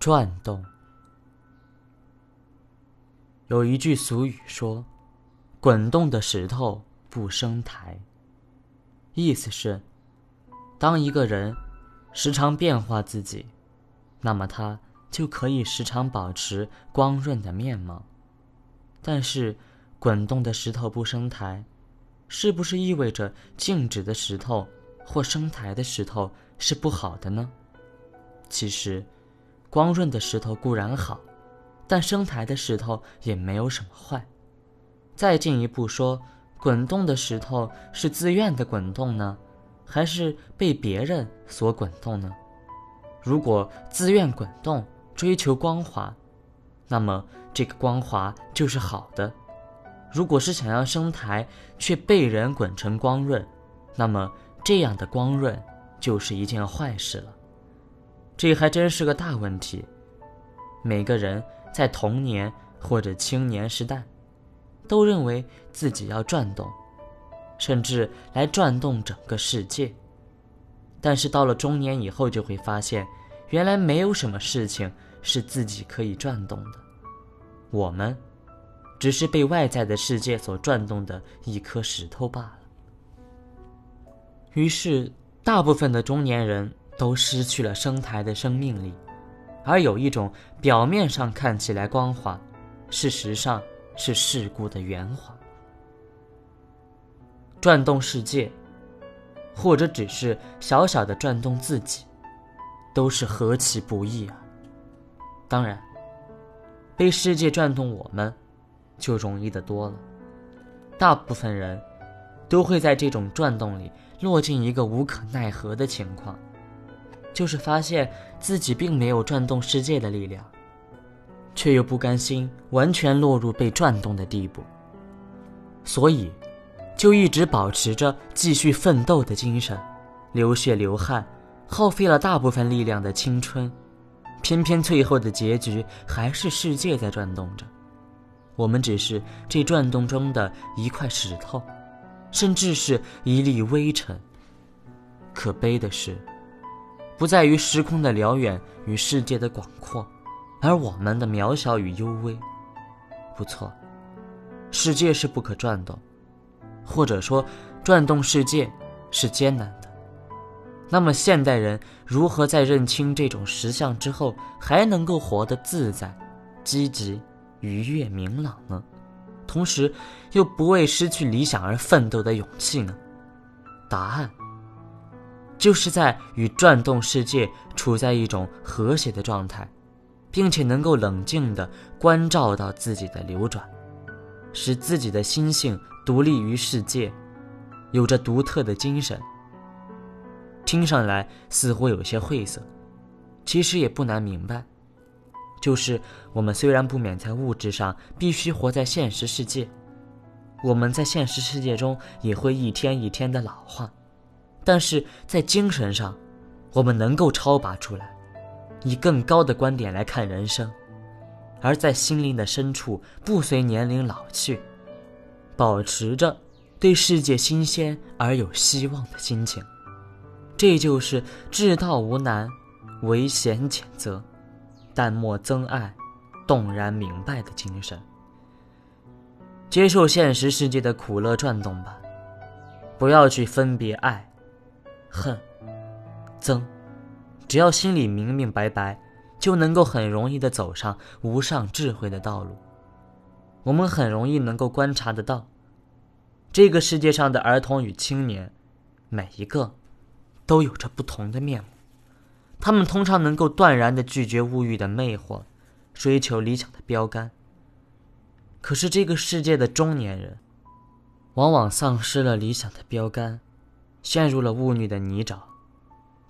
转动。有一句俗语说：“滚动的石头不生苔。”意思是，当一个人时常变化自己，那么他就可以时常保持光润的面貌。但是，滚动的石头不生苔，是不是意味着静止的石头或生苔的石头是不好的呢？其实，光润的石头固然好。但生苔的石头也没有什么坏。再进一步说，滚动的石头是自愿的滚动呢，还是被别人所滚动呢？如果自愿滚动，追求光滑，那么这个光滑就是好的；如果是想要生苔，却被人滚成光润，那么这样的光润就是一件坏事了。这还真是个大问题。每个人。在童年或者青年时代，都认为自己要转动，甚至来转动整个世界。但是到了中年以后，就会发现，原来没有什么事情是自己可以转动的。我们，只是被外在的世界所转动的一颗石头罢了。于是，大部分的中年人都失去了生台的生命力。而有一种表面上看起来光滑，事实上是世故的圆滑。转动世界，或者只是小小的转动自己，都是何其不易啊！当然，被世界转动我们，就容易的多了。大部分人都会在这种转动里落进一个无可奈何的情况。就是发现自己并没有转动世界的力量，却又不甘心完全落入被转动的地步，所以就一直保持着继续奋斗的精神，流血流汗，耗费了大部分力量的青春，偏偏最后的结局还是世界在转动着，我们只是这转动中的一块石头，甚至是一粒微尘。可悲的是。不在于时空的辽远与世界的广阔，而我们的渺小与幽微。不错，世界是不可转动，或者说，转动世界是艰难的。那么，现代人如何在认清这种实相之后，还能够活得自在、积极、愉悦、明朗呢？同时，又不为失去理想而奋斗的勇气呢？答案。就是在与转动世界处在一种和谐的状态，并且能够冷静地关照到自己的流转，使自己的心性独立于世界，有着独特的精神。听上来似乎有些晦涩，其实也不难明白，就是我们虽然不免在物质上必须活在现实世界，我们在现实世界中也会一天一天的老化。但是在精神上，我们能够超拔出来，以更高的观点来看人生；而在心灵的深处，不随年龄老去，保持着对世界新鲜而有希望的心情。这就是至道无难，唯贤谴责，但莫憎爱，动然明白的精神。接受现实世界的苦乐转动吧，不要去分别爱。恨，憎，只要心里明明白白，就能够很容易的走上无上智慧的道路。我们很容易能够观察得到，这个世界上的儿童与青年，每一个，都有着不同的面目。他们通常能够断然的拒绝物欲的魅惑，追求理想的标杆。可是这个世界的中年人，往往丧失了理想的标杆。陷入了物欲的泥沼，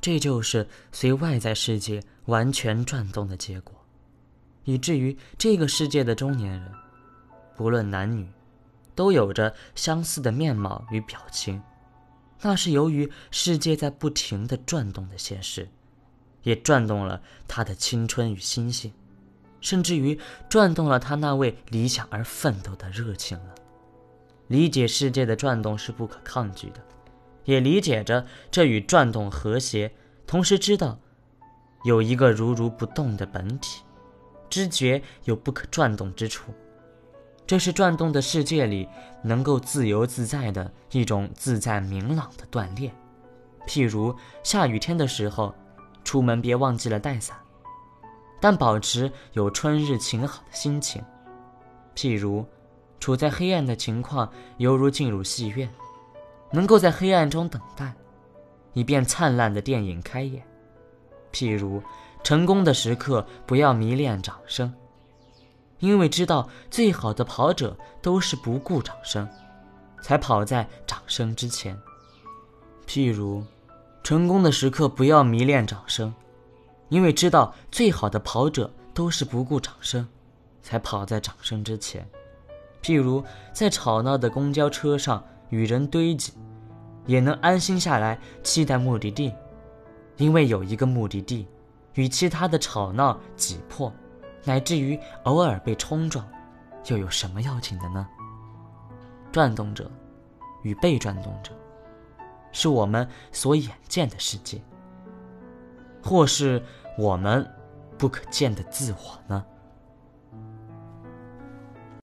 这就是随外在世界完全转动的结果，以至于这个世界的中年人，不论男女，都有着相似的面貌与表情。那是由于世界在不停的转动的现实，也转动了他的青春与心性，甚至于转动了他那为理想而奋斗的热情了。理解世界的转动是不可抗拒的。也理解着这与转动和谐，同时知道，有一个如如不动的本体，知觉有不可转动之处。这是转动的世界里能够自由自在的一种自在明朗的锻炼。譬如下雨天的时候，出门别忘记了带伞，但保持有春日晴好的心情。譬如处在黑暗的情况，犹如进入戏院，能够在黑暗中等待，以便灿烂的电影开演。譬如成功的时刻，不要迷恋掌声。因为知道最好的跑者都是不顾掌声，才跑在掌声之前。譬如，成功的时刻不要迷恋掌声，因为知道最好的跑者都是不顾掌声，才跑在掌声之前。譬如，在吵闹的公交车上与人堆积，也能安心下来期待目的地，因为有一个目的地，与其他的吵闹挤迫。乃至于偶尔被冲撞，又有什么要紧的呢？转动者与被转动者，是我们所眼见的世界，或是我们不可见的自我呢？